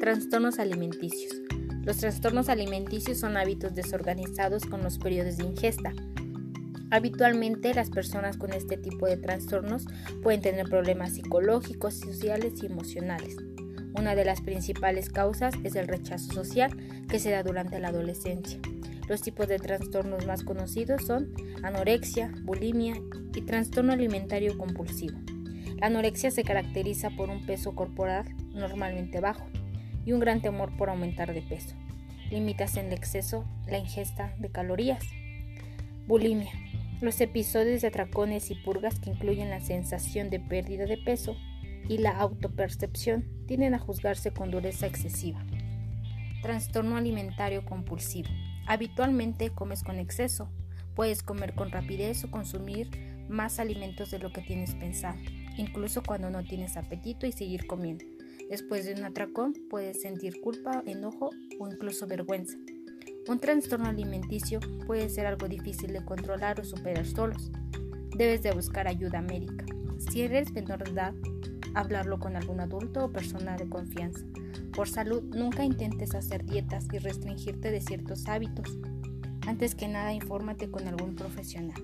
Trastornos alimenticios. Los trastornos alimenticios son hábitos desorganizados con los periodos de ingesta. Habitualmente las personas con este tipo de trastornos pueden tener problemas psicológicos, sociales y emocionales. Una de las principales causas es el rechazo social que se da durante la adolescencia. Los tipos de trastornos más conocidos son anorexia, bulimia y trastorno alimentario compulsivo. La anorexia se caracteriza por un peso corporal normalmente bajo y un gran temor por aumentar de peso. Limitas en exceso la ingesta de calorías. Bulimia. Los episodios de atracones y purgas que incluyen la sensación de pérdida de peso y la autopercepción tienden a juzgarse con dureza excesiva. Trastorno alimentario compulsivo. Habitualmente comes con exceso. Puedes comer con rapidez o consumir más alimentos de lo que tienes pensado, incluso cuando no tienes apetito y seguir comiendo. Después de un atracón puedes sentir culpa, enojo o incluso vergüenza. Un trastorno alimenticio puede ser algo difícil de controlar o superar solos. Debes de buscar ayuda médica. Si eres menor de edad, hablarlo con algún adulto o persona de confianza. Por salud, nunca intentes hacer dietas y restringirte de ciertos hábitos. Antes que nada, infórmate con algún profesional.